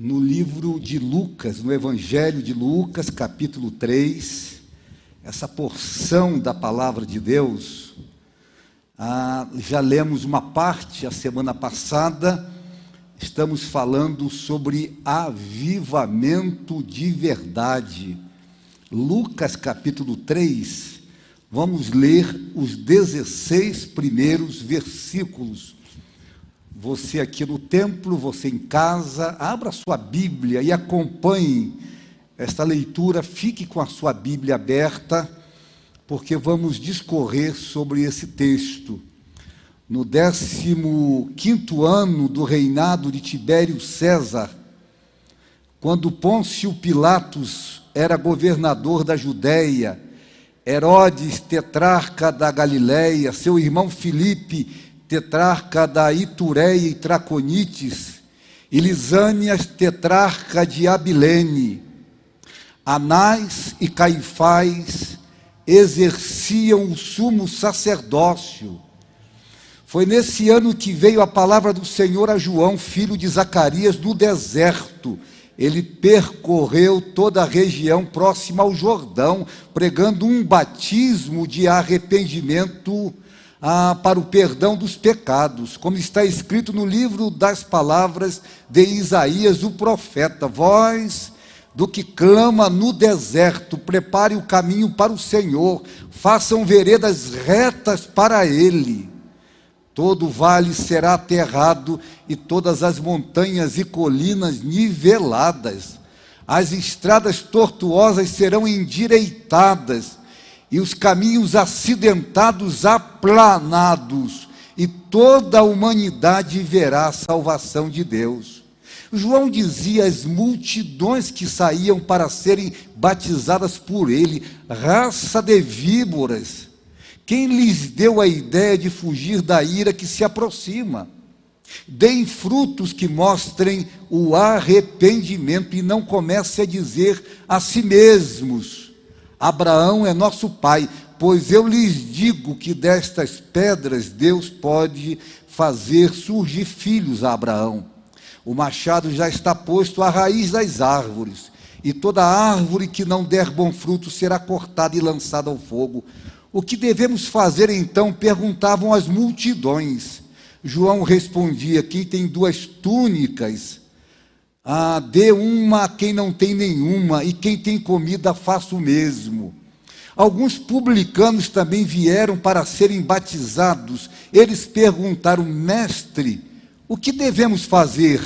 no livro de Lucas, no Evangelho de Lucas, capítulo 3, essa porção da palavra de Deus. Ah, já lemos uma parte a semana passada, estamos falando sobre avivamento de verdade. Lucas capítulo 3, vamos ler os 16 primeiros versículos você aqui no templo, você em casa, abra sua Bíblia e acompanhe esta leitura, fique com a sua Bíblia aberta, porque vamos discorrer sobre esse texto. No 15 ano do reinado de Tibério César, quando Pôncio Pilatos era governador da Judéia, Herodes, tetrarca da Galiléia, seu irmão Filipe, tetrarca da Itureia e Traconites, e Lisânias, tetrarca de Abilene. Anás e Caifás exerciam o sumo sacerdócio. Foi nesse ano que veio a palavra do Senhor a João, filho de Zacarias, do deserto. Ele percorreu toda a região próxima ao Jordão, pregando um batismo de arrependimento ah, para o perdão dos pecados, como está escrito no livro das palavras de Isaías, o profeta: Voz do que clama no deserto, prepare o caminho para o Senhor, façam veredas retas para Ele. Todo vale será aterrado e todas as montanhas e colinas niveladas. As estradas tortuosas serão endireitadas e os caminhos acidentados aplanados, e toda a humanidade verá a salvação de Deus. João dizia às multidões que saíam para serem batizadas por ele, raça de víboras. Quem lhes deu a ideia de fugir da ira que se aproxima? Deem frutos que mostrem o arrependimento e não comece a dizer a si mesmos: Abraão é nosso pai, pois eu lhes digo que destas pedras Deus pode fazer surgir filhos a Abraão. O machado já está posto à raiz das árvores, e toda árvore que não der bom fruto será cortada e lançada ao fogo. O que devemos fazer então? perguntavam as multidões. João respondia: Quem tem duas túnicas, ah, dê uma a quem não tem nenhuma, e quem tem comida, faça o mesmo. Alguns publicanos também vieram para serem batizados. Eles perguntaram, mestre, o que devemos fazer?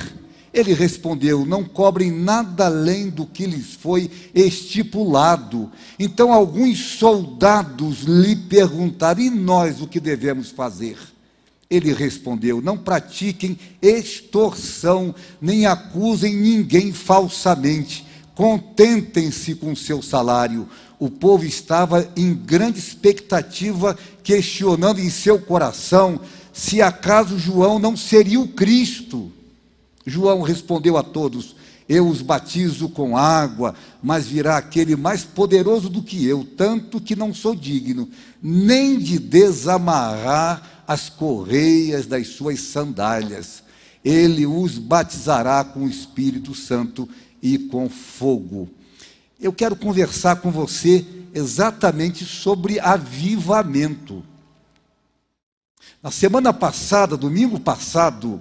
Ele respondeu: Não cobrem nada além do que lhes foi estipulado. Então alguns soldados lhe perguntaram: E nós o que devemos fazer? Ele respondeu: Não pratiquem extorsão, nem acusem ninguém falsamente. Contentem-se com seu salário. O povo estava em grande expectativa, questionando em seu coração se acaso João não seria o Cristo. João respondeu a todos: Eu os batizo com água, mas virá aquele mais poderoso do que eu, tanto que não sou digno nem de desamarrar as correias das suas sandálias. Ele os batizará com o Espírito Santo e com fogo. Eu quero conversar com você exatamente sobre avivamento. Na semana passada, domingo passado,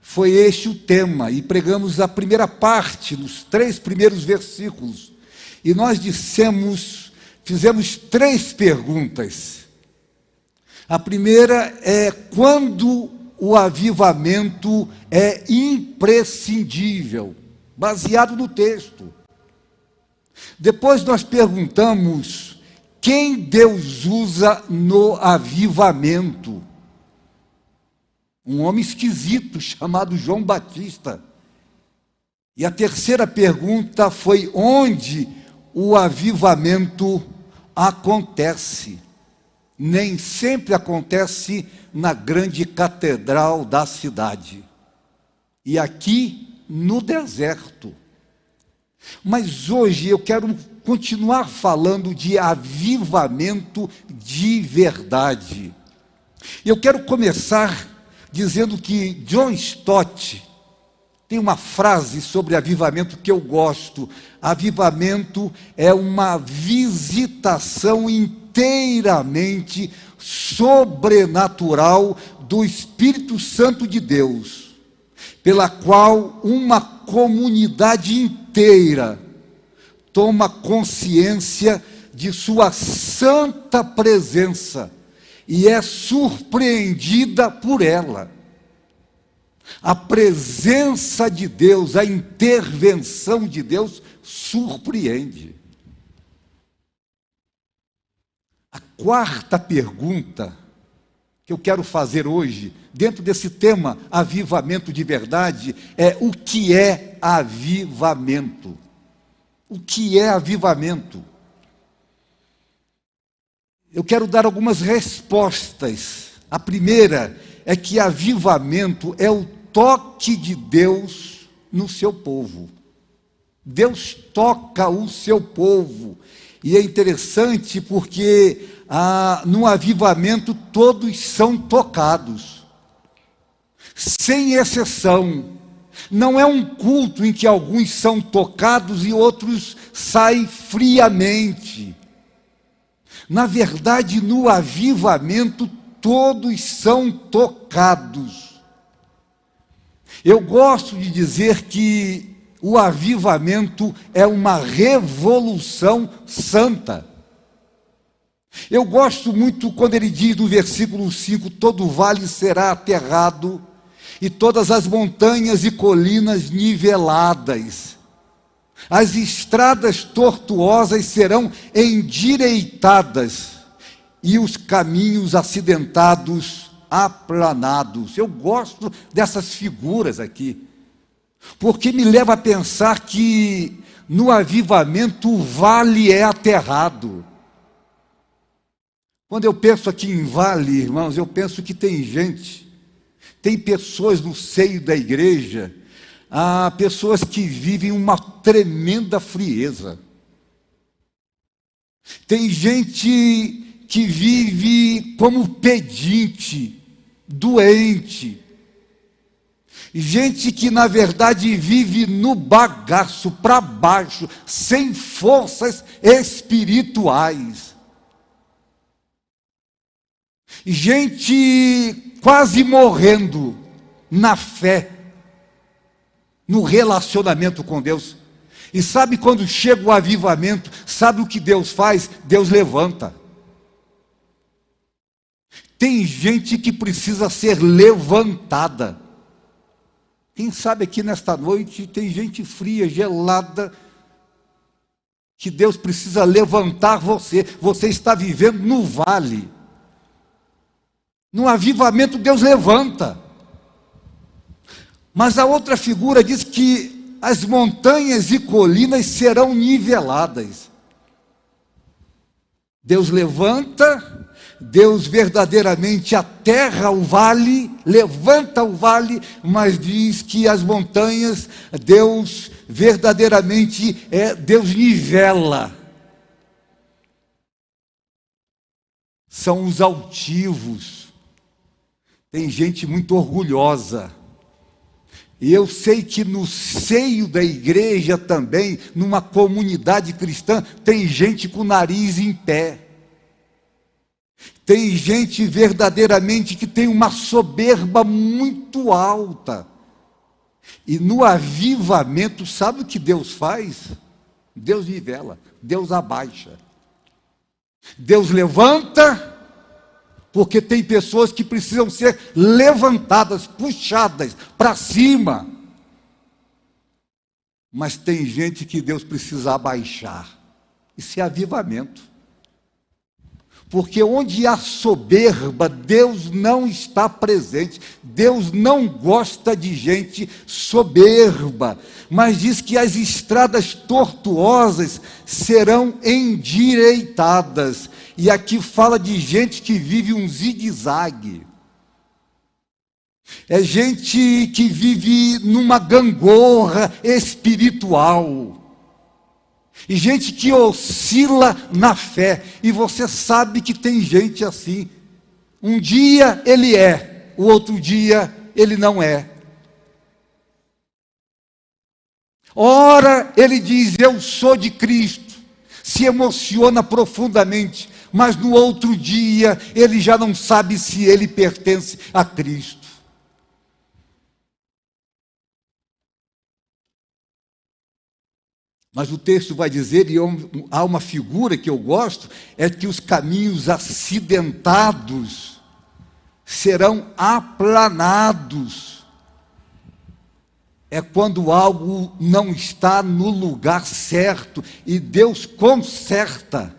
foi este o tema, e pregamos a primeira parte, nos três primeiros versículos. E nós dissemos, fizemos três perguntas. A primeira é quando o avivamento é imprescindível, baseado no texto. Depois nós perguntamos quem Deus usa no avivamento. Um homem esquisito chamado João Batista. E a terceira pergunta foi onde o avivamento acontece nem sempre acontece na grande catedral da cidade. E aqui no deserto. Mas hoje eu quero continuar falando de avivamento de verdade. Eu quero começar dizendo que John Stott, Tem uma frase sobre avivamento que eu gosto. Avivamento é uma visitação inteiramente sobrenatural do Espírito Santo de Deus, pela qual uma comunidade inteira toma consciência de sua santa presença e é surpreendida por ela. A presença de Deus, a intervenção de Deus surpreende. A quarta pergunta que eu quero fazer hoje, dentro desse tema avivamento de verdade, é o que é avivamento? O que é avivamento? Eu quero dar algumas respostas. A primeira é que avivamento é o toque de Deus no seu povo. Deus toca o seu povo. E é interessante porque ah, no avivamento todos são tocados, sem exceção. Não é um culto em que alguns são tocados e outros saem friamente. Na verdade, no avivamento, todos são tocados. Eu gosto de dizer que o avivamento é uma revolução santa. Eu gosto muito quando ele diz no versículo 5: todo vale será aterrado, e todas as montanhas e colinas niveladas. As estradas tortuosas serão endireitadas, e os caminhos acidentados aplanados. Eu gosto dessas figuras aqui, porque me leva a pensar que no avivamento o vale é aterrado. Quando eu penso aqui em vale, irmãos, eu penso que tem gente, tem pessoas no seio da igreja, há pessoas que vivem uma tremenda frieza. Tem gente que vive como pedinte, doente. Gente que na verdade vive no bagaço, para baixo, sem forças espirituais gente quase morrendo na fé, no relacionamento com Deus. E sabe quando chega o avivamento, sabe o que Deus faz? Deus levanta. Tem gente que precisa ser levantada. Quem sabe aqui nesta noite tem gente fria, gelada, que Deus precisa levantar você. Você está vivendo no vale. No avivamento, Deus levanta. Mas a outra figura diz que as montanhas e colinas serão niveladas. Deus levanta, Deus verdadeiramente aterra o vale, levanta o vale, mas diz que as montanhas, Deus verdadeiramente é Deus nivela. São os altivos, tem gente muito orgulhosa. E eu sei que no seio da igreja também, numa comunidade cristã, tem gente com o nariz em pé. Tem gente verdadeiramente que tem uma soberba muito alta. E no avivamento, sabe o que Deus faz? Deus nivela, Deus abaixa. Deus levanta porque tem pessoas que precisam ser levantadas, puxadas para cima. Mas tem gente que Deus precisa abaixar. Isso é avivamento. Porque onde há soberba, Deus não está presente. Deus não gosta de gente soberba. Mas diz que as estradas tortuosas serão endireitadas. E aqui fala de gente que vive um zigue-zague. É gente que vive numa gangorra espiritual. E gente que oscila na fé. E você sabe que tem gente assim. Um dia ele é, o outro dia ele não é. Ora, ele diz: Eu sou de Cristo, se emociona profundamente, mas no outro dia ele já não sabe se ele pertence a Cristo. Mas o texto vai dizer, e há uma figura que eu gosto, é que os caminhos acidentados serão aplanados. É quando algo não está no lugar certo e Deus conserta.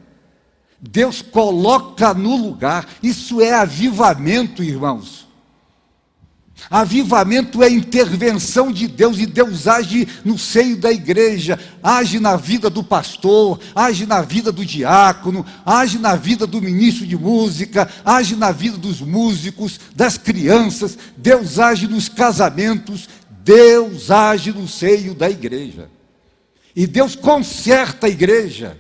Deus coloca no lugar. Isso é avivamento, irmãos. Avivamento é intervenção de Deus e Deus age no seio da igreja, age na vida do pastor, age na vida do diácono, age na vida do ministro de música, age na vida dos músicos, das crianças. Deus age nos casamentos, Deus age no seio da igreja. E Deus conserta a igreja.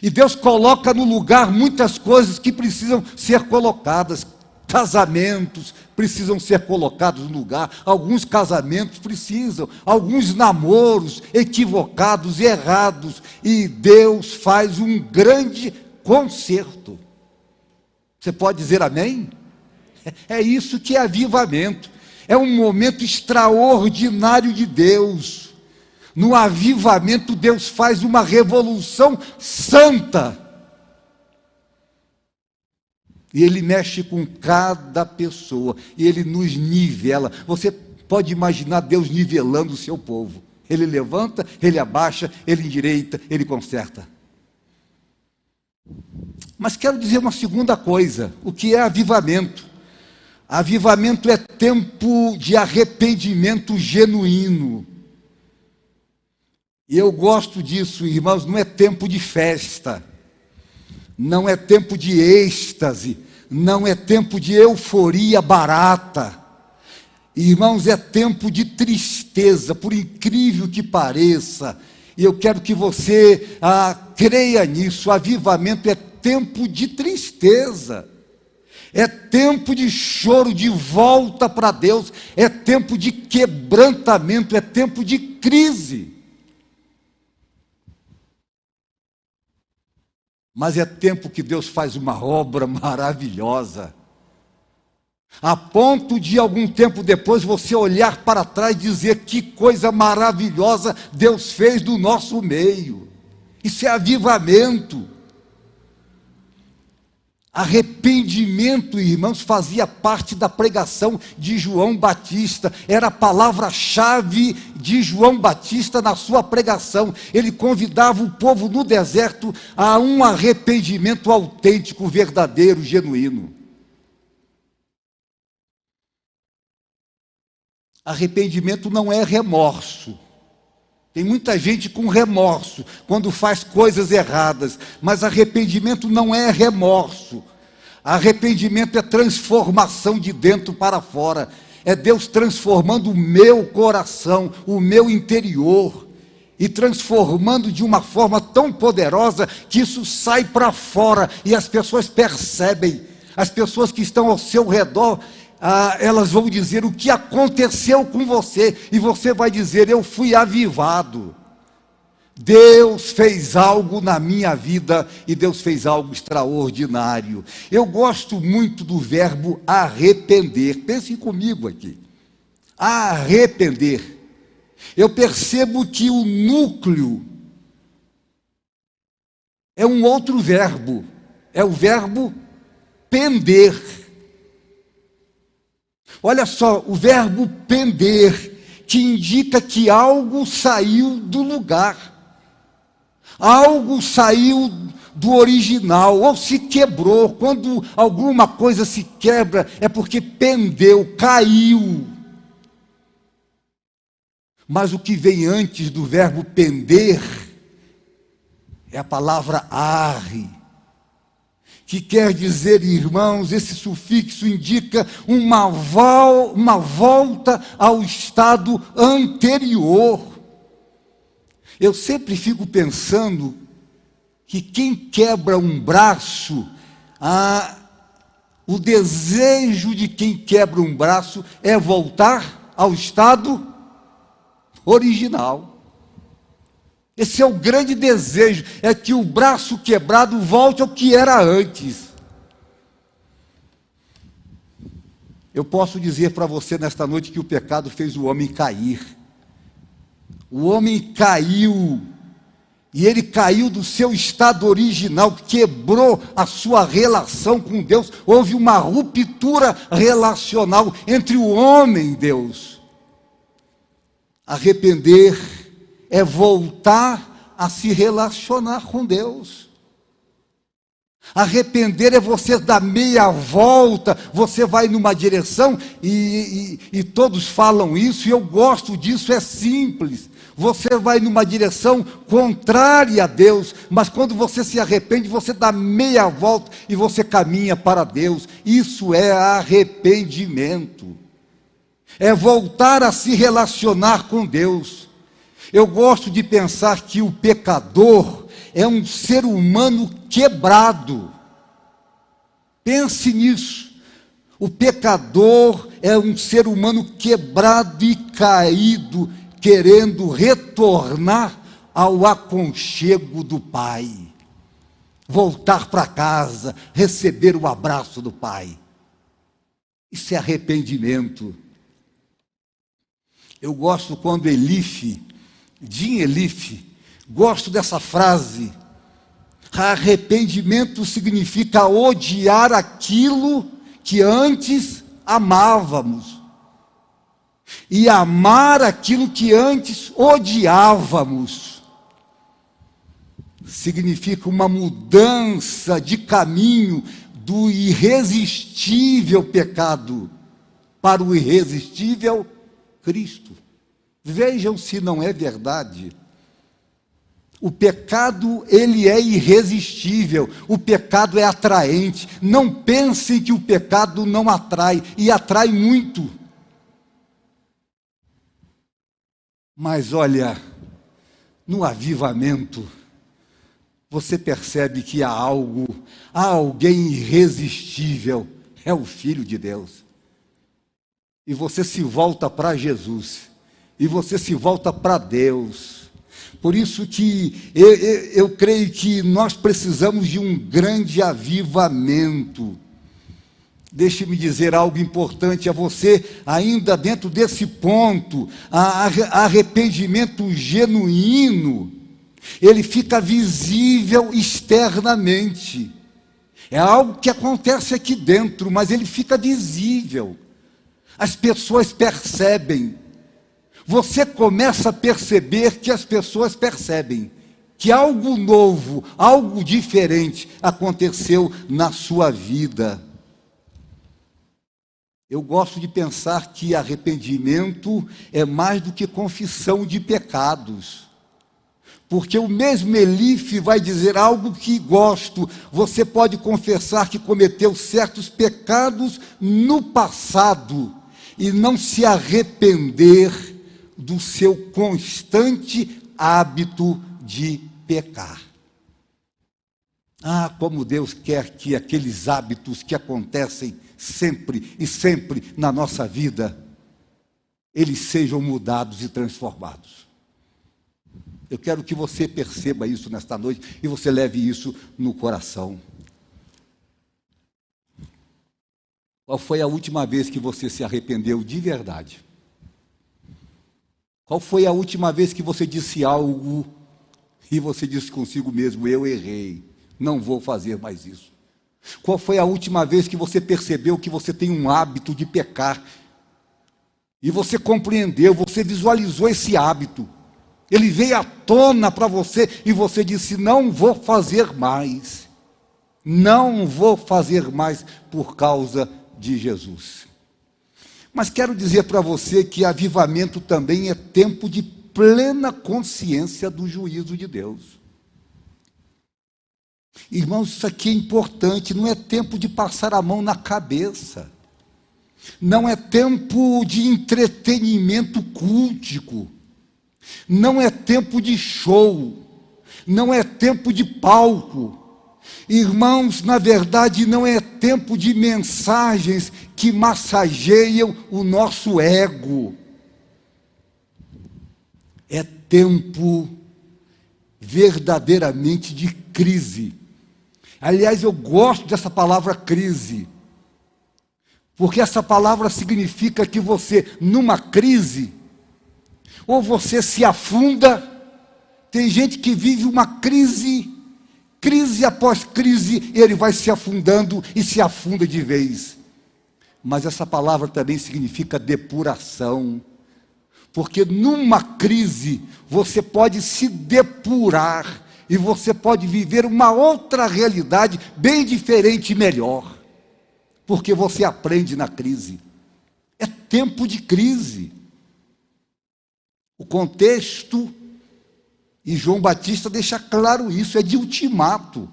E Deus coloca no lugar muitas coisas que precisam ser colocadas. Casamentos precisam ser colocados no lugar, alguns casamentos precisam, alguns namoros equivocados e errados, e Deus faz um grande conserto. Você pode dizer amém? É isso que é avivamento, é um momento extraordinário de Deus. No avivamento, Deus faz uma revolução santa. E Ele mexe com cada pessoa, e Ele nos nivela. Você pode imaginar Deus nivelando o seu povo. Ele levanta, ele abaixa, ele endireita, ele conserta. Mas quero dizer uma segunda coisa: o que é avivamento? Avivamento é tempo de arrependimento genuíno. E eu gosto disso, irmãos, não é tempo de festa, não é tempo de êxtase, não é tempo de euforia barata. Irmãos, é tempo de tristeza, por incrível que pareça. E eu quero que você ah, creia nisso. Avivamento é tempo de tristeza. É tempo de choro, de volta para Deus, é tempo de quebrantamento, é tempo de crise. Mas é tempo que Deus faz uma obra maravilhosa. A ponto de algum tempo depois você olhar para trás e dizer que coisa maravilhosa Deus fez do nosso meio. Isso é avivamento. Arrependimento, irmãos, fazia parte da pregação de João Batista, era a palavra-chave de João Batista na sua pregação. Ele convidava o povo no deserto a um arrependimento autêntico, verdadeiro, genuíno. Arrependimento não é remorso. Tem muita gente com remorso quando faz coisas erradas, mas arrependimento não é remorso. Arrependimento é transformação de dentro para fora. É Deus transformando o meu coração, o meu interior, e transformando de uma forma tão poderosa que isso sai para fora e as pessoas percebem. As pessoas que estão ao seu redor ah, elas vão dizer o que aconteceu com você, e você vai dizer: Eu fui avivado. Deus fez algo na minha vida e Deus fez algo extraordinário. Eu gosto muito do verbo arrepender. Pensem comigo aqui. Arrepender. Eu percebo que o núcleo é um outro verbo. É o verbo pender. Olha só, o verbo pender, que indica que algo saiu do lugar, algo saiu do original, ou se quebrou. Quando alguma coisa se quebra, é porque pendeu, caiu. Mas o que vem antes do verbo pender é a palavra arre que quer dizer, irmãos, esse sufixo indica uma, uma volta ao estado anterior. Eu sempre fico pensando que quem quebra um braço, ah, o desejo de quem quebra um braço é voltar ao estado original. Esse é o grande desejo, é que o braço quebrado volte ao que era antes. Eu posso dizer para você nesta noite que o pecado fez o homem cair. O homem caiu, e ele caiu do seu estado original, quebrou a sua relação com Deus. Houve uma ruptura relacional entre o homem e Deus. Arrepender é voltar a se relacionar com Deus. Arrepender é você dar meia volta, você vai numa direção e, e, e, todos falam isso, e eu gosto disso, é simples. Você vai numa direção contrária a Deus, mas quando você se arrepende, você dá meia volta e você caminha para Deus. Isso é arrependimento, é voltar a se relacionar com Deus. Eu gosto de pensar que o pecador, é um ser humano quebrado. Pense nisso. O pecador é um ser humano quebrado e caído, querendo retornar ao aconchego do Pai. Voltar para casa, receber o abraço do Pai. Isso é arrependimento. Eu gosto quando Elife, Jim Elife, Gosto dessa frase. Arrependimento significa odiar aquilo que antes amávamos. E amar aquilo que antes odiávamos. Significa uma mudança de caminho do irresistível pecado para o irresistível Cristo. Vejam se não é verdade. O pecado, ele é irresistível, o pecado é atraente. Não pensem que o pecado não atrai, e atrai muito. Mas olha, no avivamento, você percebe que há algo, há alguém irresistível, é o Filho de Deus. E você se volta para Jesus, e você se volta para Deus por isso que eu, eu, eu, creio que nós precisamos de um grande avivamento. Deixe-me dizer algo importante a você, ainda dentro desse ponto, arrependimento genuíno, ele fica visível externamente. É algo que acontece aqui dentro, mas ele fica visível. As pessoas percebem você começa a perceber que as pessoas percebem que algo novo, algo diferente aconteceu na sua vida. Eu gosto de pensar que arrependimento é mais do que confissão de pecados. Porque o mesmo Elife vai dizer algo que gosto. Você pode confessar que cometeu certos pecados no passado e não se arrepender do seu constante hábito de pecar. Ah, como Deus quer que aqueles hábitos que acontecem sempre e sempre na nossa vida, eles sejam mudados e transformados. Eu quero que você perceba isso nesta noite e você leve isso no coração. Qual foi a última vez que você se arrependeu de verdade? Qual foi a última vez que você disse algo e você disse consigo mesmo: Eu errei, não vou fazer mais isso? Qual foi a última vez que você percebeu que você tem um hábito de pecar e você compreendeu, você visualizou esse hábito? Ele veio à tona para você e você disse: Não vou fazer mais. Não vou fazer mais por causa de Jesus. Mas quero dizer para você que avivamento também é tempo de plena consciência do juízo de Deus. Irmãos, isso aqui é importante, não é tempo de passar a mão na cabeça. Não é tempo de entretenimento cultico. Não é tempo de show. Não é tempo de palco. Irmãos, na verdade, não é tempo de mensagens que massageiam o nosso ego. É tempo verdadeiramente de crise. Aliás, eu gosto dessa palavra crise, porque essa palavra significa que você, numa crise, ou você se afunda, tem gente que vive uma crise, crise após crise, ele vai se afundando e se afunda de vez. Mas essa palavra também significa depuração, porque numa crise você pode se depurar e você pode viver uma outra realidade bem diferente e melhor, porque você aprende na crise. É tempo de crise. O contexto, e João Batista deixa claro isso, é de ultimato.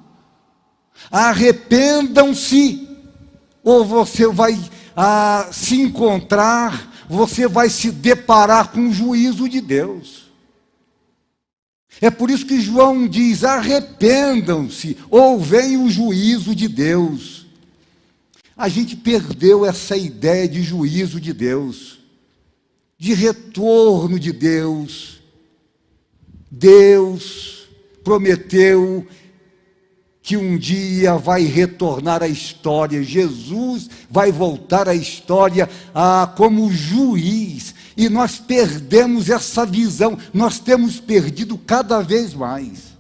Arrependam-se, ou você vai ah, se encontrar você vai se deparar com o juízo de Deus. É por isso que João diz: arrependam-se, ou vem o juízo de Deus. A gente perdeu essa ideia de juízo de Deus, de retorno de Deus. Deus prometeu que um dia vai retornar à história. Jesus vai voltar à história ah, como juiz. E nós perdemos essa visão, nós temos perdido cada vez mais.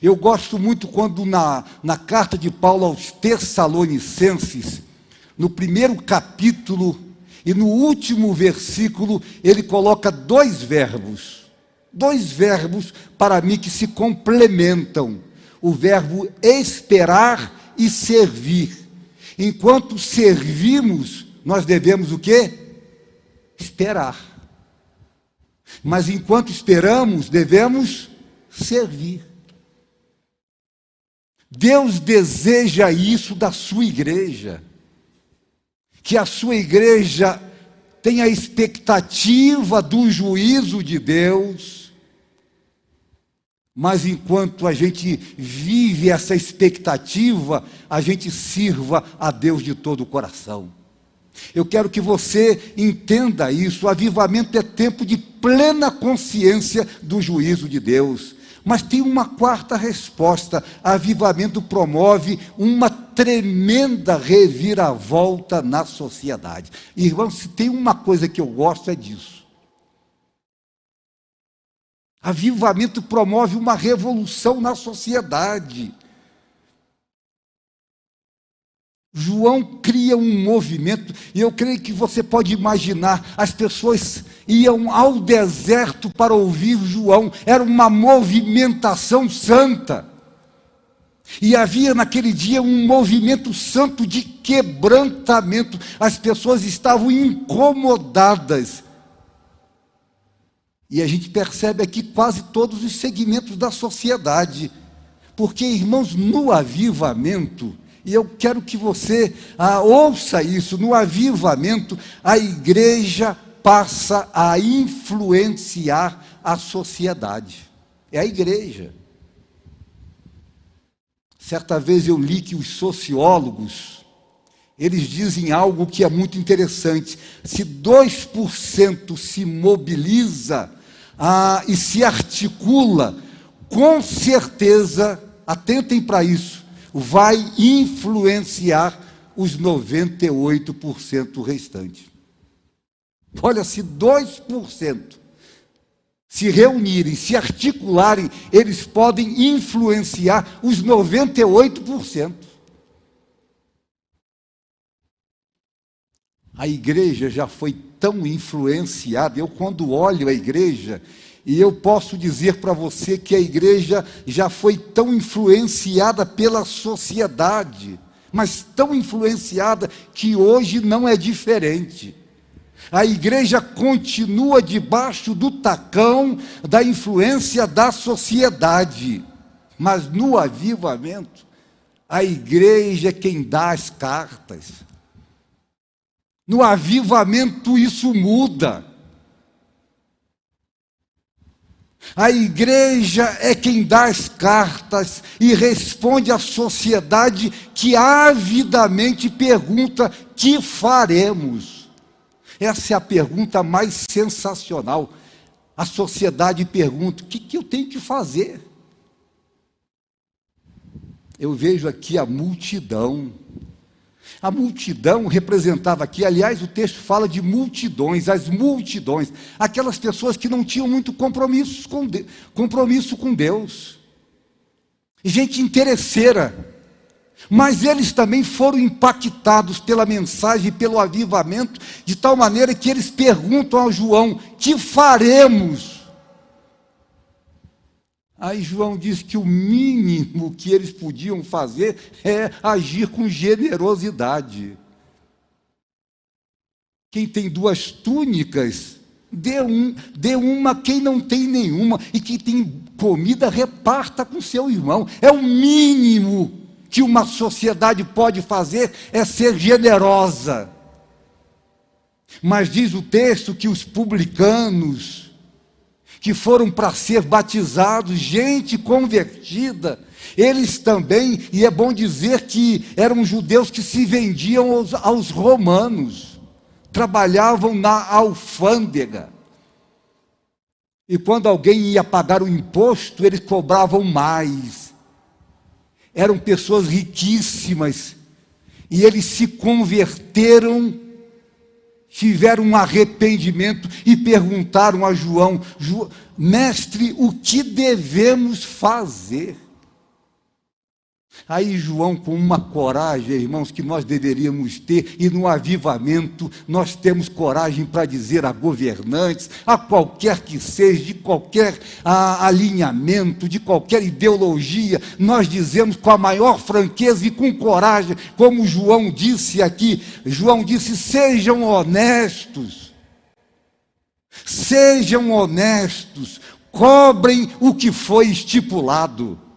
Eu gosto muito quando na, na carta de Paulo aos Tessalonicenses, no primeiro capítulo e no último versículo, ele coloca dois verbos. Dois verbos para mim que se complementam o verbo esperar e servir. Enquanto servimos, nós devemos o quê? Esperar. Mas enquanto esperamos, devemos servir. Deus deseja isso da sua igreja. Que a sua igreja tenha expectativa do juízo de Deus mas enquanto a gente vive essa expectativa, a gente sirva a Deus de todo o coração. Eu quero que você entenda isso. O avivamento é tempo de plena consciência do juízo de Deus. Mas tem uma quarta resposta: avivamento promove uma tremenda reviravolta na sociedade. Irmãos, se tem uma coisa que eu gosto é disso. Avivamento promove uma revolução na sociedade. João cria um movimento, e eu creio que você pode imaginar: as pessoas iam ao deserto para ouvir João, era uma movimentação santa. E havia naquele dia um movimento santo de quebrantamento, as pessoas estavam incomodadas e a gente percebe aqui quase todos os segmentos da sociedade. Porque, irmãos, no avivamento, e eu quero que você ah, ouça isso, no avivamento, a igreja passa a influenciar a sociedade. É a igreja. Certa vez eu li que os sociólogos, eles dizem algo que é muito interessante. Se 2% se mobiliza ah, e se articula, com certeza, atentem para isso, vai influenciar os 98% restantes. Olha, se 2% se reunirem, se articularem, eles podem influenciar os 98%. A igreja já foi tão influenciada. Eu, quando olho a igreja, e eu posso dizer para você que a igreja já foi tão influenciada pela sociedade, mas tão influenciada que hoje não é diferente. A igreja continua debaixo do tacão da influência da sociedade, mas no avivamento, a igreja é quem dá as cartas. No avivamento isso muda. A igreja é quem dá as cartas e responde à sociedade que avidamente pergunta: que faremos? Essa é a pergunta mais sensacional. a sociedade pergunta: o que, que eu tenho que fazer? Eu vejo aqui a multidão. A multidão representava aqui, aliás, o texto fala de multidões, as multidões, aquelas pessoas que não tinham muito compromisso com, de, compromisso com Deus, gente interesseira, mas eles também foram impactados pela mensagem, pelo avivamento, de tal maneira que eles perguntam a João: que faremos? Aí João diz que o mínimo que eles podiam fazer é agir com generosidade. Quem tem duas túnicas, dê, um, dê uma quem não tem nenhuma, e quem tem comida, reparta com seu irmão. É o mínimo que uma sociedade pode fazer é ser generosa. Mas diz o texto que os publicanos, que foram para ser batizados, gente convertida, eles também, e é bom dizer que eram judeus que se vendiam aos, aos romanos, trabalhavam na alfândega. E quando alguém ia pagar o imposto, eles cobravam mais. Eram pessoas riquíssimas, e eles se converteram, tiveram um arrependimento e perguntaram a João: Mestre, o que devemos fazer? Aí João, com uma coragem, irmãos, que nós deveríamos ter, e no avivamento nós temos coragem para dizer a governantes, a qualquer que seja, de qualquer a, alinhamento, de qualquer ideologia, nós dizemos com a maior franqueza e com coragem, como João disse aqui: João disse, sejam honestos, sejam honestos, cobrem o que foi estipulado.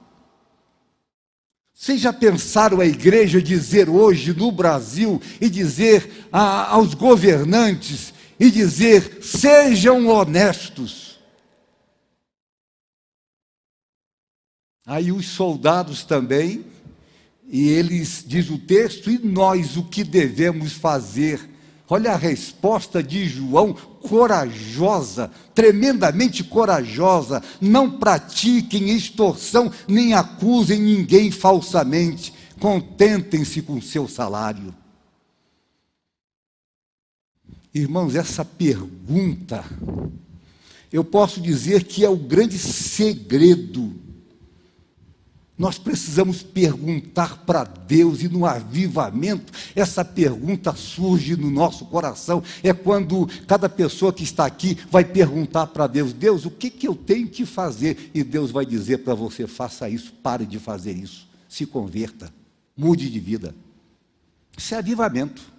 Vocês já pensaram a igreja dizer hoje no Brasil e dizer a, aos governantes e dizer sejam honestos? Aí os soldados também, e eles, diz o texto, e nós o que devemos fazer? Olha a resposta de João, corajosa, tremendamente corajosa. Não pratiquem extorsão, nem acusem ninguém falsamente. Contentem-se com seu salário. Irmãos, essa pergunta, eu posso dizer que é o grande segredo nós precisamos perguntar para Deus, e no avivamento, essa pergunta surge no nosso coração. É quando cada pessoa que está aqui vai perguntar para Deus: Deus, o que, que eu tenho que fazer? E Deus vai dizer para você: faça isso, pare de fazer isso, se converta, mude de vida. Isso é avivamento.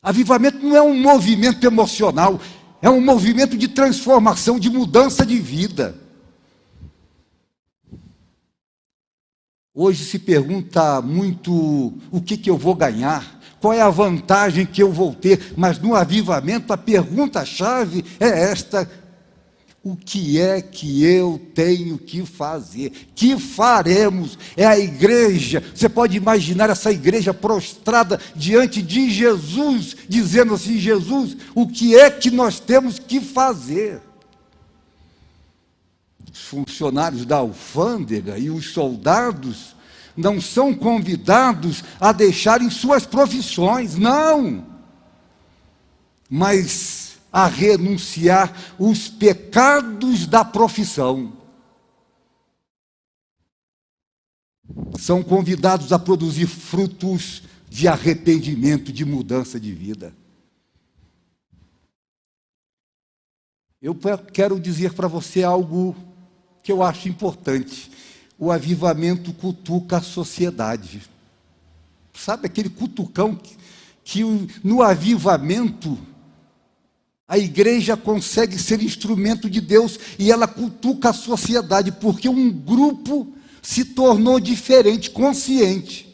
Avivamento não é um movimento emocional, é um movimento de transformação, de mudança de vida. Hoje se pergunta muito o que, que eu vou ganhar, qual é a vantagem que eu vou ter, mas no avivamento a pergunta-chave é esta: o que é que eu tenho que fazer? Que faremos? É a igreja. Você pode imaginar essa igreja prostrada diante de Jesus, dizendo assim: Jesus, o que é que nós temos que fazer? Os funcionários da alfândega e os soldados não são convidados a deixarem suas profissões, não. Mas a renunciar os pecados da profissão. São convidados a produzir frutos de arrependimento, de mudança de vida. Eu quero dizer para você algo que eu acho importante. O avivamento cutuca a sociedade. Sabe aquele cutucão que, que no avivamento a igreja consegue ser instrumento de Deus e ela cutuca a sociedade, porque um grupo se tornou diferente, consciente.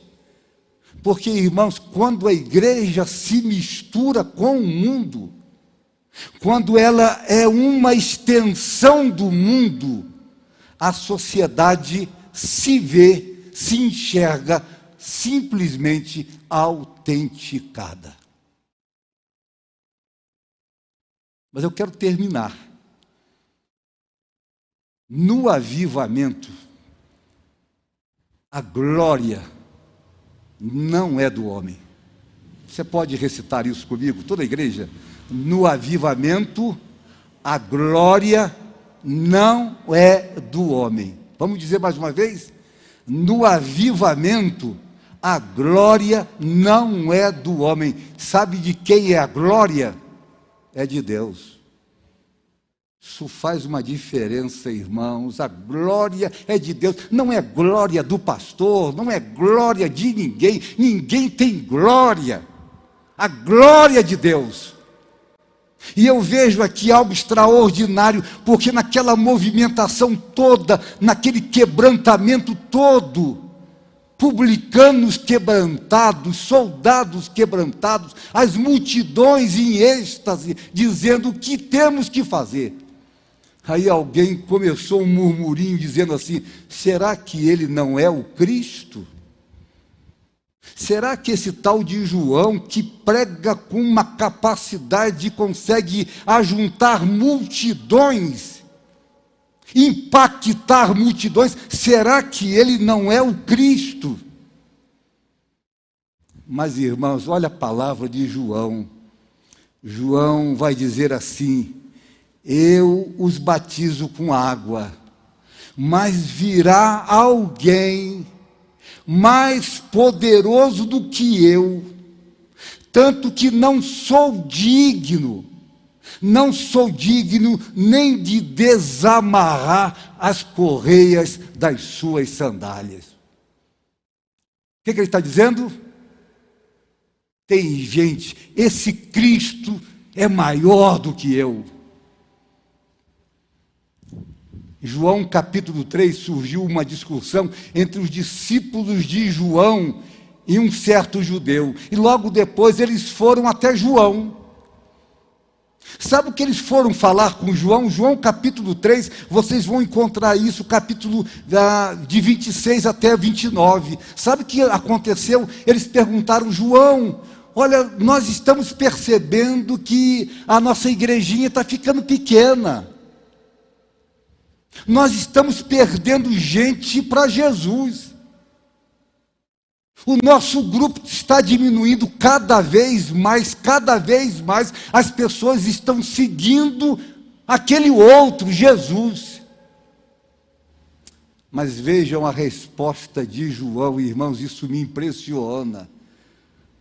Porque, irmãos, quando a igreja se mistura com o mundo, quando ela é uma extensão do mundo, a sociedade se vê, se enxerga simplesmente autenticada. Mas eu quero terminar. No avivamento, a glória não é do homem. Você pode recitar isso comigo, toda a igreja? No avivamento, a glória não é do homem. Vamos dizer mais uma vez? No avivamento, a glória não é do homem. Sabe de quem é a glória? É de Deus. Isso faz uma diferença, irmãos. A glória é de Deus, não é glória do pastor, não é glória de ninguém. Ninguém tem glória. A glória de Deus. E eu vejo aqui algo extraordinário, porque naquela movimentação toda, naquele quebrantamento todo, publicanos quebrantados, soldados quebrantados, as multidões em êxtase, dizendo o que temos que fazer. Aí alguém começou um murmurinho dizendo assim: será que ele não é o Cristo? Será que esse tal de João, que prega com uma capacidade, consegue ajuntar multidões, impactar multidões, será que ele não é o Cristo? Mas irmãos, olha a palavra de João. João vai dizer assim: eu os batizo com água, mas virá alguém mais poderoso do que eu, tanto que não sou digno, não sou digno nem de desamarrar as correias das suas sandálias. O que, que ele está dizendo? Tem gente, esse Cristo é maior do que eu. João capítulo 3 surgiu uma discussão entre os discípulos de João e um certo judeu. E logo depois eles foram até João. Sabe o que eles foram falar com João? João capítulo 3, vocês vão encontrar isso, capítulo de 26 até 29. Sabe o que aconteceu? Eles perguntaram, João, olha, nós estamos percebendo que a nossa igrejinha está ficando pequena. Nós estamos perdendo gente para Jesus. O nosso grupo está diminuindo cada vez mais, cada vez mais. As pessoas estão seguindo aquele outro, Jesus. Mas vejam a resposta de João, irmãos, isso me impressiona.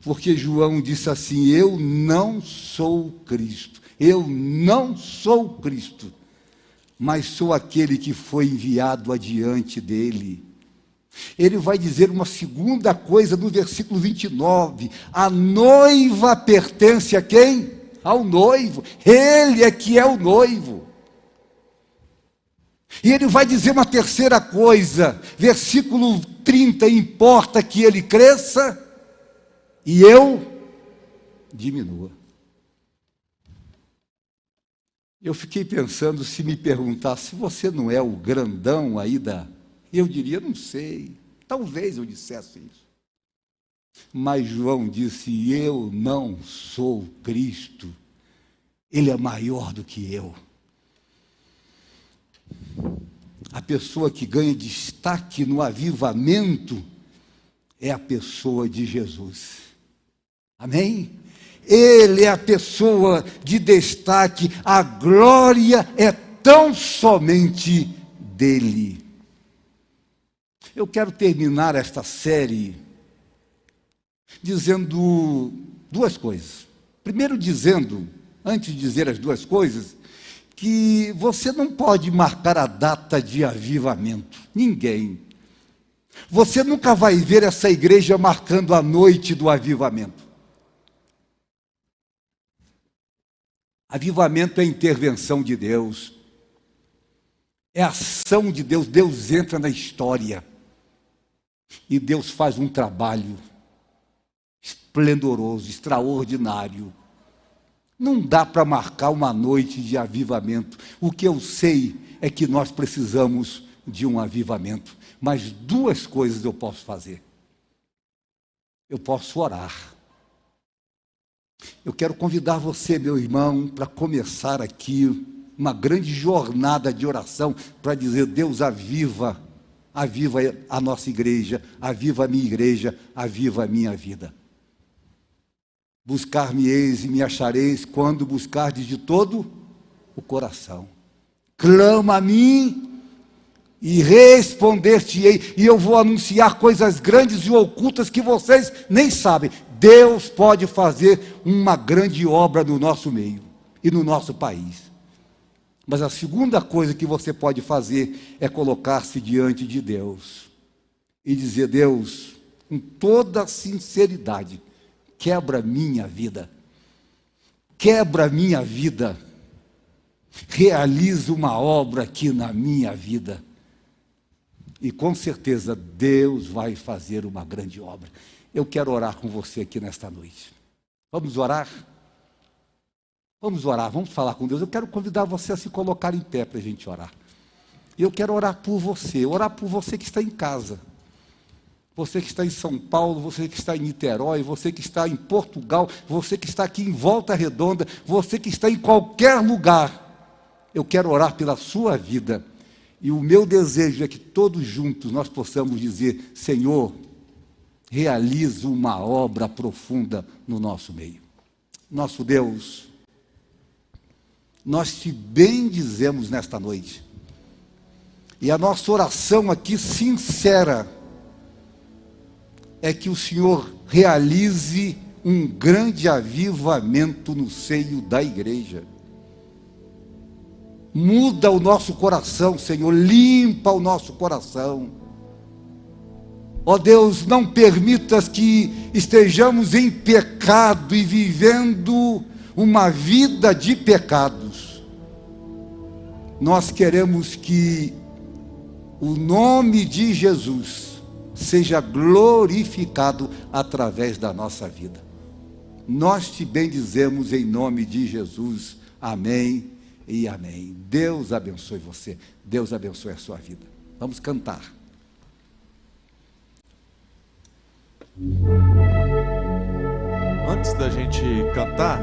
Porque João disse assim: Eu não sou Cristo, eu não sou Cristo mas sou aquele que foi enviado adiante dele. Ele vai dizer uma segunda coisa no versículo 29. A noiva pertence a quem? Ao noivo. Ele é que é o noivo. E ele vai dizer uma terceira coisa, versículo 30: importa que ele cresça e eu diminua. Eu fiquei pensando, se me perguntasse, você não é o grandão aí da. Eu diria, não sei. Talvez eu dissesse isso. Mas João disse: Eu não sou Cristo. Ele é maior do que eu. A pessoa que ganha destaque no avivamento é a pessoa de Jesus. Amém? Ele é a pessoa de destaque, a glória é tão somente dele. Eu quero terminar esta série dizendo duas coisas. Primeiro, dizendo, antes de dizer as duas coisas, que você não pode marcar a data de avivamento. Ninguém. Você nunca vai ver essa igreja marcando a noite do avivamento. Avivamento é intervenção de Deus, é ação de Deus. Deus entra na história e Deus faz um trabalho esplendoroso, extraordinário. Não dá para marcar uma noite de avivamento. O que eu sei é que nós precisamos de um avivamento. Mas duas coisas eu posso fazer. Eu posso orar. Eu quero convidar você, meu irmão, para começar aqui uma grande jornada de oração para dizer: Deus, aviva, aviva a nossa igreja, aviva a minha igreja, aviva a minha vida. Buscar-me-eis e me achareis quando buscardes de todo o coração. Clama a mim e responder-te-ei, e eu vou anunciar coisas grandes e ocultas que vocês nem sabem. Deus pode fazer uma grande obra no nosso meio e no nosso país. Mas a segunda coisa que você pode fazer é colocar-se diante de Deus e dizer: Deus, com toda sinceridade, quebra minha vida, quebra minha vida, realiza uma obra aqui na minha vida. E com certeza Deus vai fazer uma grande obra. Eu quero orar com você aqui nesta noite. Vamos orar? Vamos orar, vamos falar com Deus. Eu quero convidar você a se colocar em pé para a gente orar. E eu quero orar por você, orar por você que está em casa. Você que está em São Paulo, você que está em Niterói, você que está em Portugal, você que está aqui em Volta Redonda, você que está em qualquer lugar. Eu quero orar pela sua vida e o meu desejo é que todos juntos nós possamos dizer: Senhor, realiza uma obra profunda no nosso meio. Nosso Deus, nós te bendizemos nesta noite. E a nossa oração aqui sincera é que o Senhor realize um grande avivamento no seio da igreja. Muda o nosso coração, Senhor, limpa o nosso coração. Ó oh Deus, não permitas que estejamos em pecado e vivendo uma vida de pecados. Nós queremos que o nome de Jesus seja glorificado através da nossa vida. Nós te bendizemos em nome de Jesus. Amém e amém. Deus abençoe você. Deus abençoe a sua vida. Vamos cantar. Antes da gente cantar,